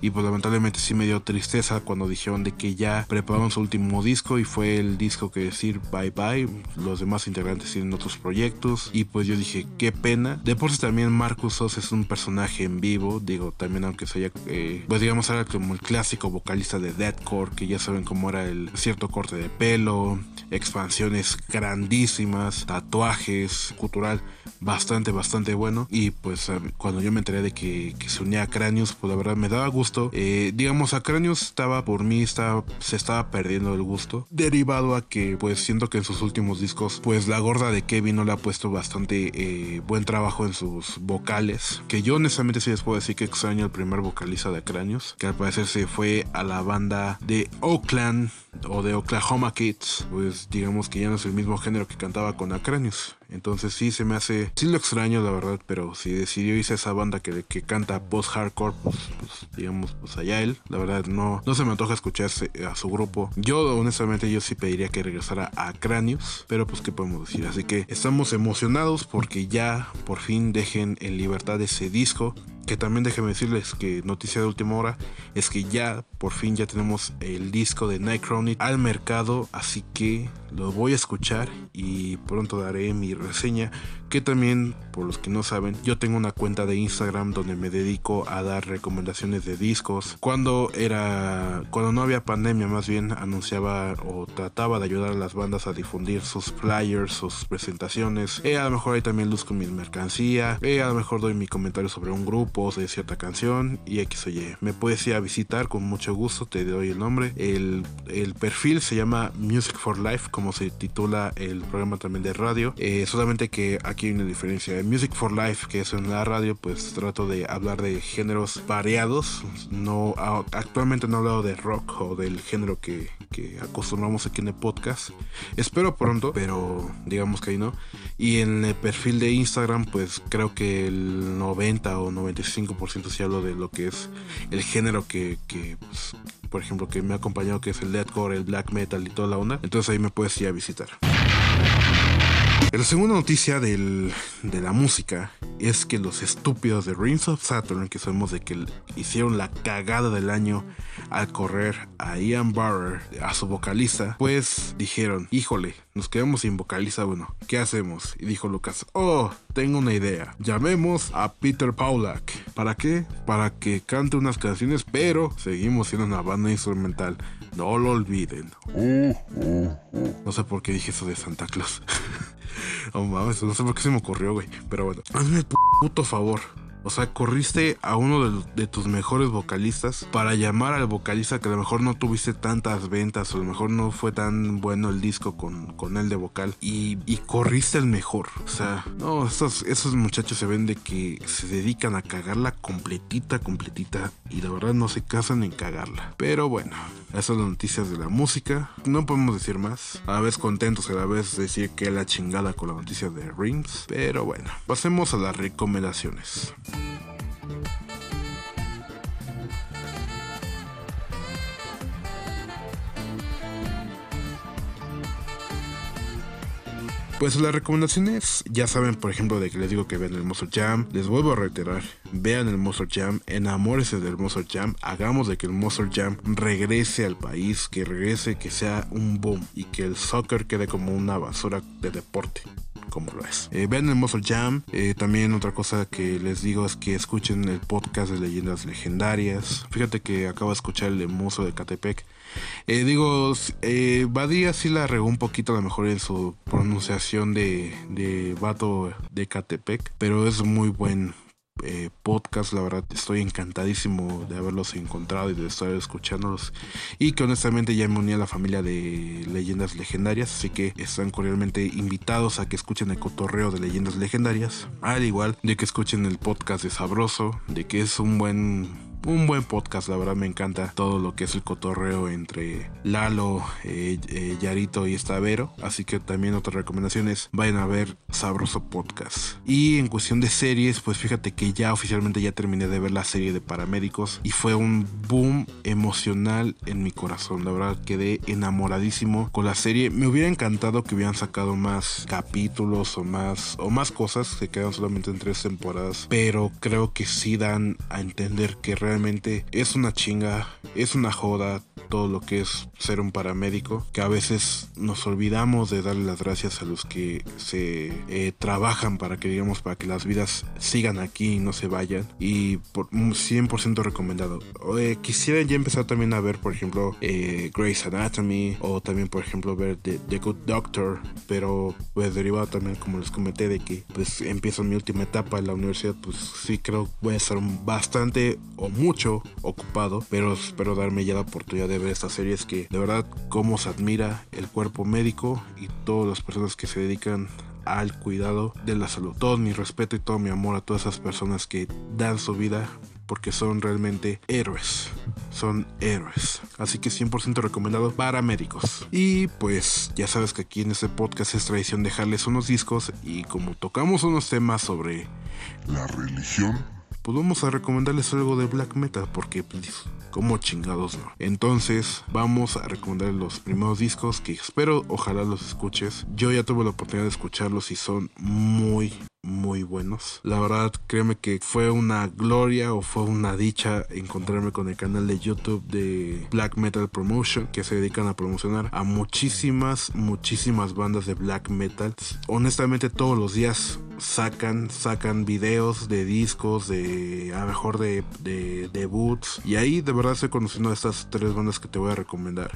y pues lamentablemente sí me dio tristeza cuando dijeron de que ya prepararon su último disco y fue el disco que decir bye bye. Los demás integrantes tienen otros proyectos y pues yo dije qué pena. De por sí también Marcus Oz es un personaje en vivo, digo también aunque se haya, eh, pues digamos era como el clásico vocalista de Deathcore que ya saben cómo era el cierto corte de pelo, expansiones grandísimas, tatuajes, cultural bastante bastante bueno. Y pues eh, cuando yo me enteré de que, que se unía a Cranius pues la verdad me daba gusto. Eh, digamos a Cranius estaba por mí estaba, se estaba perdiendo el gusto derivado a que pues siento que en sus últimos discos pues la gorda de Kevin no le ha puesto bastante eh, buen trabajo en sus vocales que yo honestamente sí les puedo decir que extraño el primer vocalista de Cranius que al parecer se fue a la banda de Oakland o de Oklahoma Kids pues digamos que ya no es el mismo género que cantaba con Acranius entonces sí se me hace, sí lo extraño la verdad, pero si decidió irse a esa banda que, que canta post-hardcore, pues, pues, digamos, pues allá él. La verdad no, no se me antoja escucharse a su grupo. Yo honestamente yo sí pediría que regresara a Cranius, pero pues qué podemos decir. Así que estamos emocionados porque ya por fin dejen en libertad ese disco. Que también déjenme decirles que noticia de última hora es que ya por fin ya tenemos el disco de Nightcrawler al mercado, así que lo voy a escuchar y pronto daré mi Rafinha, Que también, por los que no saben, yo tengo una cuenta de Instagram donde me dedico a dar recomendaciones de discos. Cuando era, cuando no había pandemia, más bien anunciaba o trataba de ayudar a las bandas a difundir sus flyers, sus presentaciones. Eh, a lo mejor ahí también luzco mi mercancía. Eh, a lo mejor doy mi comentario sobre un grupo de cierta canción y X o Y. Me puedes ir a visitar con mucho gusto, te doy el nombre. El, el perfil se llama Music for Life, como se titula el programa también de radio. Eh, solamente que aquí hay una diferencia. En Music for Life, que es en la radio, pues trato de hablar de géneros variados. No, actualmente no he hablado de rock o del género que, que acostumbramos aquí en el podcast. Espero pronto, pero digamos que ahí no. Y en el perfil de Instagram, pues creo que el 90 o 95% sí hablo de lo que es el género que, que, pues, por ejemplo, que me ha acompañado, que es el deathcore, el black metal y toda la onda. Entonces ahí me puedes ir a visitar. La segunda noticia del- de la música es que los estúpidos de Rings of Saturn, que sabemos de que hicieron la cagada del año al correr a Ian Barrer, a su vocalista, pues dijeron, híjole, nos quedamos sin vocalista, bueno, ¿qué hacemos? Y dijo Lucas, oh, tengo una idea, llamemos a Peter Paulak. ¿Para qué? Para que cante unas canciones, pero seguimos siendo una banda instrumental. No lo olviden. No sé por qué dije eso de Santa Claus. Oh mames, no sé por qué se me ocurrió, güey. Pero bueno, hazme el pu- puto favor. O sea, corriste a uno de, tus mejores vocalistas para llamar al vocalista que a lo mejor no tuviste tantas ventas o a lo mejor no fue tan bueno el disco con, con él de vocal y, corriste el mejor. O sea, no, esos, esos muchachos se ven de que se dedican a cagarla completita, completita y la verdad no se casan en cagarla. Pero bueno, esas son las noticias de la música. No podemos decir más. A la vez contentos, a la vez decir que la chingada con la noticia de Rings. Pero bueno, pasemos a las recomendaciones. Pues las recomendaciones, ya saben, por ejemplo, de que les digo que vean el Monster Jam. Les vuelvo a reiterar, vean el Monster Jam, enamórese del Monster Jam, hagamos de que el Monster Jam regrese al país, que regrese, que sea un boom y que el soccer quede como una basura de deporte como lo es. Eh, vean el Monster Jam. Eh, también otra cosa que les digo es que escuchen el podcast de leyendas legendarias. Fíjate que acabo de escuchar el Muso de Catepec. Eh, digo, eh, Badía sí la regó un poquito a lo mejor en su pronunciación de, de vato de Catepec, pero es muy buen eh, podcast. La verdad, estoy encantadísimo de haberlos encontrado y de estar escuchándolos. Y que honestamente ya me uní a la familia de leyendas legendarias. Así que están cordialmente invitados a que escuchen el cotorreo de leyendas legendarias. Al igual de que escuchen el podcast de Sabroso, de que es un buen un buen podcast, la verdad me encanta todo lo que es el cotorreo entre Lalo, eh, eh, Yarito y Estavero. Así que también otra recomendación es vayan a ver Sabroso Podcast. Y en cuestión de series, pues fíjate que ya oficialmente ya terminé de ver la serie de paramédicos y fue un boom emocional en mi corazón. La verdad quedé enamoradísimo con la serie. Me hubiera encantado que hubieran sacado más capítulos o más o más cosas. Se quedan solamente en tres temporadas, pero creo que sí dan a entender que realmente es una chinga, es una joda todo lo que es ser un paramédico, que a veces nos olvidamos de darle las gracias a los que se eh, trabajan para que digamos para que las vidas sigan aquí y no se vayan y por 100% recomendado. Eh, quisiera ya empezar también a ver por ejemplo eh, Grey's Anatomy o también por ejemplo ver The, The, Good Doctor, pero pues derivado también como les comenté de que pues empiezo mi última etapa en la universidad, pues sí creo voy a estar bastante o mucho ocupado, pero espero darme ya la oportunidad de ver estas series que de verdad cómo se admira el cuerpo médico y todas las personas que se dedican al cuidado de la salud. Todo mi respeto y todo mi amor a todas esas personas que dan su vida porque son realmente héroes. Son héroes. Así que 100% recomendado para médicos. Y pues ya sabes que aquí en este podcast es tradición dejarles unos discos y como tocamos unos temas sobre la religión, pues vamos a recomendarles algo de black metal porque pues, como chingados no. Entonces vamos a recomendar los primeros discos que espero ojalá los escuches. Yo ya tuve la oportunidad de escucharlos y son muy muy buenos. La verdad, créeme que fue una gloria o fue una dicha encontrarme con el canal de YouTube de Black Metal Promotion que se dedican a promocionar a muchísimas, muchísimas bandas de black metal. Honestamente, todos los días sacan, sacan videos de discos, de a lo mejor de, de debuts. Y ahí de verdad estoy conociendo a estas tres bandas que te voy a recomendar.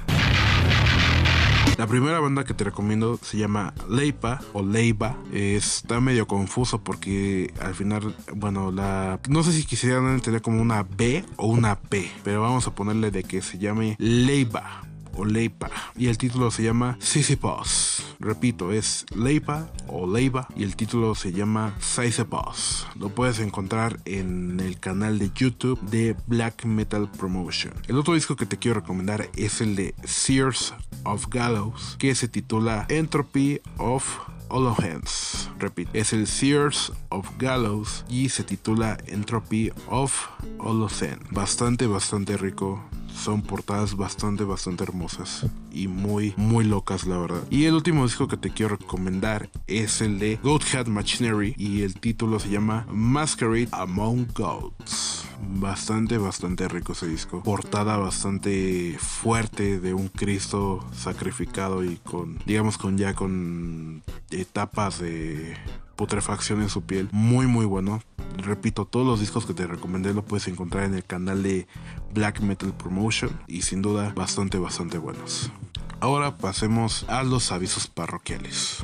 La primera banda que te recomiendo se llama Leipa o Leiva. Está medio confuso porque al final, bueno, la no sé si quisieran entender como una B o una P, pero vamos a ponerle de que se llame Leiva o Leipa y el título se llama Sisyphus. Repito, es Leipa o Leiva y el título se llama Sisyphus. Lo puedes encontrar en el canal de YouTube de Black Metal Promotion. El otro disco que te quiero recomendar es el de Sears of Gallows que se titula Entropy of All Hands. Repito, es el Sears of Gallows y se titula Entropy of Hands. Bastante, bastante rico son portadas bastante, bastante hermosas y muy, muy locas, la verdad. Y el último disco que te quiero recomendar es el de Goat Machinery y el título se llama Masquerade Among Goats. Bastante, bastante rico ese disco. Portada bastante fuerte de un Cristo sacrificado y con, digamos, con ya con etapas de putrefacción en su piel. Muy, muy bueno. Repito, todos los discos que te recomendé lo puedes encontrar en el canal de Black Metal Promotion y sin duda bastante, bastante buenos. Ahora pasemos a los avisos parroquiales.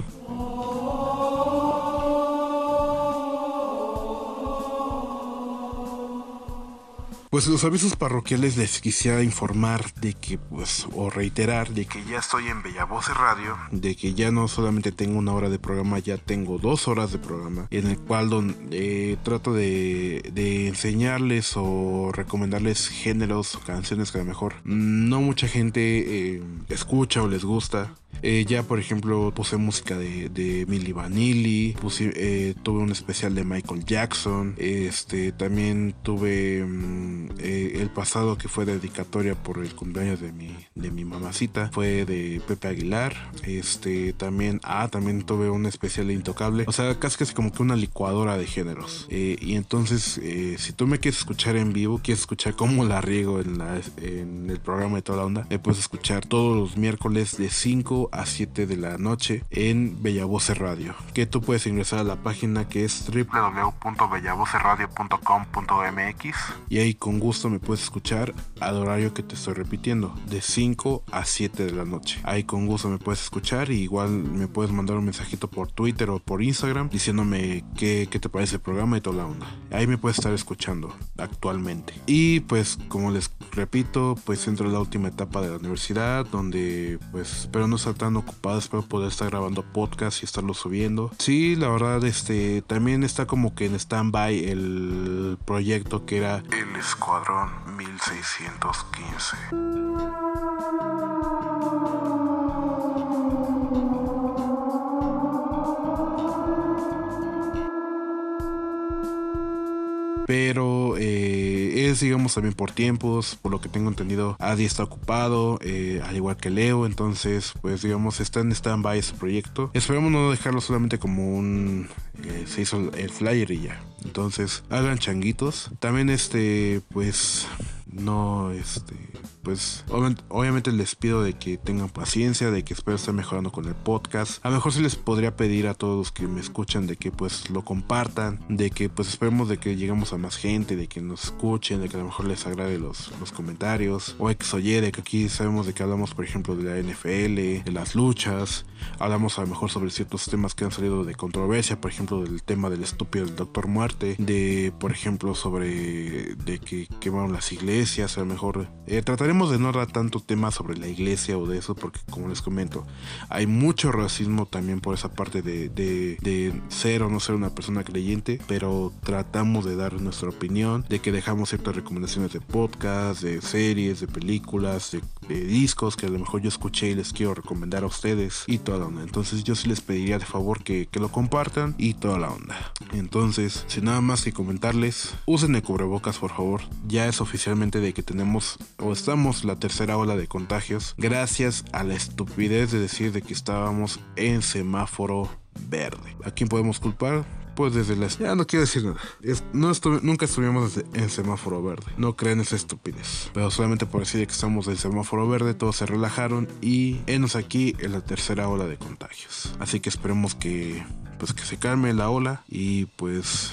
Pues los avisos parroquiales les quisiera informar de que, pues, o reiterar de que ya estoy en Bella Voz Radio, de que ya no solamente tengo una hora de programa, ya tengo dos horas de programa, en el cual eh, trato de, de enseñarles o recomendarles géneros o canciones que a lo mejor no mucha gente eh, escucha o les gusta. Eh, ya, por ejemplo, puse música de, de Milli Vanilli, puse, eh, tuve un especial de Michael Jackson, este, también tuve mm, eh, el pasado que fue dedicatoria por el cumpleaños de mi, de mi mamacita, fue de Pepe Aguilar, este, también, ah, también tuve un especial de Intocable, o sea, casi casi como que una licuadora de géneros. Y entonces, si tú me quieres escuchar en vivo, quieres escuchar cómo la riego en, la, en el programa de toda la onda, me puedes escuchar todos los miércoles de 5 a 7 de la noche en Bellavoce Radio. Que tú puedes ingresar a la página que es www.bellavoceradio.com.mx y ahí con gusto me puedes escuchar al horario que te estoy repitiendo, de 5 a 7 de la noche. Ahí con gusto me puedes escuchar y igual me puedes mandar un mensajito por Twitter o por Instagram diciéndome qué, qué te parece el programa y toda la onda. Ahí me puedes estar escuchando actualmente. Y pues como les repito, pues entro en la última etapa de la universidad donde pues espero no tan ocupado, espero poder estar grabando podcast y estarlo subiendo. Sí, la verdad, este también está como que en stand-by el proyecto que era El Escuadrón 1615. pero eh, digamos también por tiempos por lo que tengo entendido Adi está ocupado eh, al igual que Leo entonces pues digamos está en stand-by ese proyecto. Esperemos no dejarlo solamente como un eh, se hizo el flyer y ya. Entonces hagan changuitos. También este pues no este pues obviamente, les pido de que tengan paciencia, de que espero estar mejorando con el podcast. A lo mejor sí les podría pedir a todos los que me escuchan de que pues lo compartan, de que pues esperemos de que lleguemos a más gente, de que nos escuchen, de que a lo mejor les agrade los, los comentarios, o X de que aquí sabemos de que hablamos por ejemplo de la NFL, de las luchas, hablamos a lo mejor sobre ciertos temas que han salido de controversia, por ejemplo del tema del estúpido del Doctor Muerte, de por ejemplo sobre de que quemaron las iglesias, a lo mejor eh, trataremos de no dar tanto tema sobre la iglesia o de eso, porque como les comento, hay mucho racismo también por esa parte de, de, ser o no ser una persona creyente, pero tratamos de dar nuestra opinión, de que dejamos ciertas recomendaciones de podcast, de series, de películas, de, de discos que a lo mejor yo escuché y les quiero recomendar a ustedes y toda la onda. Entonces yo sí les pediría de favor que, que lo compartan y toda la onda. Entonces, sin nada más que comentarles, usen el cubrebocas por favor. Ya es oficialmente de que tenemos o estamos la tercera ola de contagios gracias a la estupidez de decir de que estábamos en semáforo verde. ¿A quién podemos culpar? Pues desde la... Ya no quiero decir nada. Es- no estuve- nunca estuvimos en semáforo verde. No creen esa estupidez. Pero solamente por decir que estamos en semáforo verde, todos se relajaron y enos aquí en la tercera ola de contagios. Así que esperemos que... Pues que se calme la ola y pues...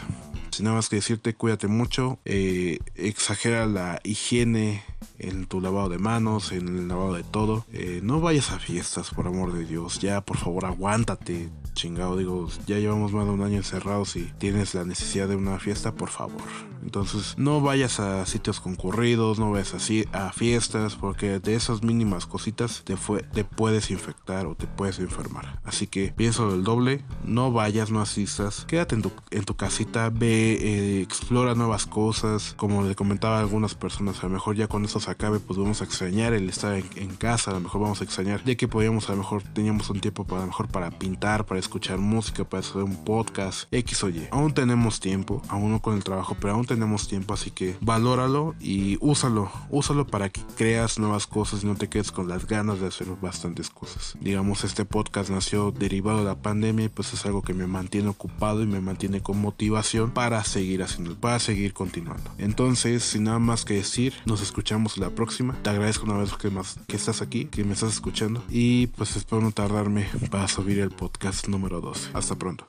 Sin nada más que decirte, cuídate mucho. eh, exagera la higiene en tu lavado de manos, en el lavado de todo. Eh, no vayas a fiestas, por amor de Dios. Ya, por favor, aguántate. Chingado, digo, ya llevamos más de un año encerrados y tienes la necesidad de una fiesta, por favor. Entonces, no vayas a sitios concurridos, no vayas así a fiestas, porque de esas mínimas cositas te, fue, te puedes infectar o te puedes enfermar. Así que pienso del doble, no vayas, no asistas, quédate en tu, en tu casita, ve, eh, explora nuevas cosas. Como le comentaba a algunas personas, a lo mejor ya cuando esto se acabe, pues vamos a extrañar el estar en, casa, a lo mejor vamos a extrañar de que podíamos, a lo mejor teníamos un tiempo para, mejor para pintar, para escuchar música, para hacer un podcast, X o Y. Aún tenemos tiempo, aún no con el trabajo, pero aún tenemos tiempo, así que valóralo y úsalo, úsalo para que creas nuevas cosas y no te quedes con las ganas de hacer bastantes cosas. Digamos, este podcast nació derivado de la pandemia y pues es algo que me mantiene ocupado y me mantiene con motivación para seguir haciendo, para seguir continuando. Entonces, sin nada más que decir, nos escuchamos la próxima. Te agradezco una vez que, más, que estás aquí, que me estás escuchando y pues espero no tardarme para subir el podcast número 12. Hasta pronto.